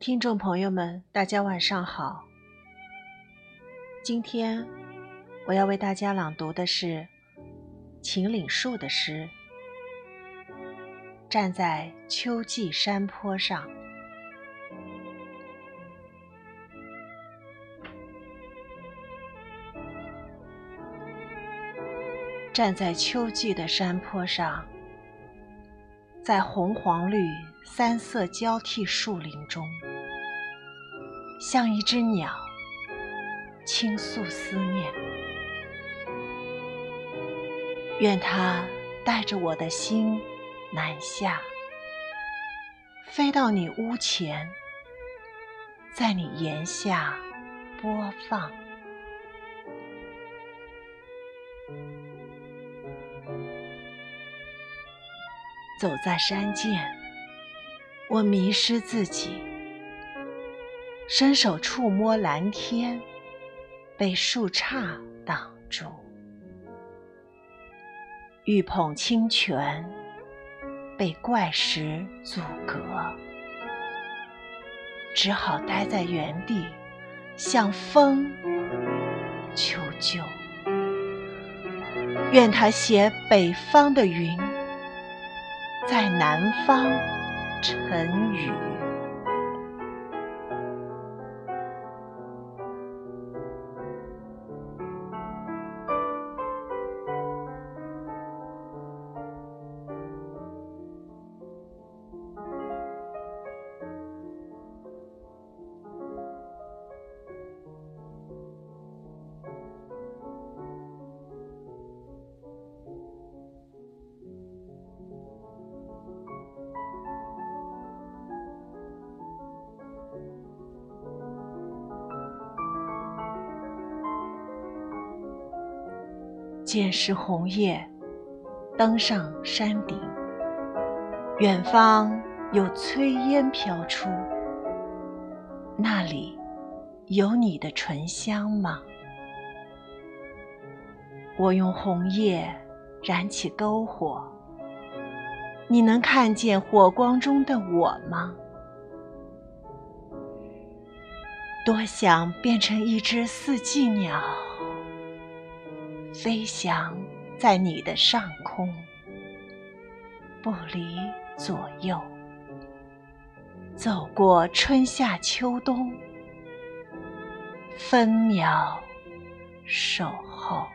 听众朋友们，大家晚上好。今天我要为大家朗读的是秦岭树的诗。站在秋季山坡上，站在秋季的山坡上，在红黄绿三色交替树林中，像一只鸟倾诉思念，愿它带着我的心。南下，飞到你屋前，在你檐下播放。走在山涧，我迷失自己，伸手触摸蓝天，被树杈挡住。欲捧清泉。被怪石阻隔，只好待在原地，向风求救。愿他携北方的云，在南方沉雨。见是红叶，登上山顶。远方有炊烟飘出，那里有你的醇香吗？我用红叶燃起篝火，你能看见火光中的我吗？多想变成一只四季鸟。飞翔在你的上空，不离左右，走过春夏秋冬，分秒守候。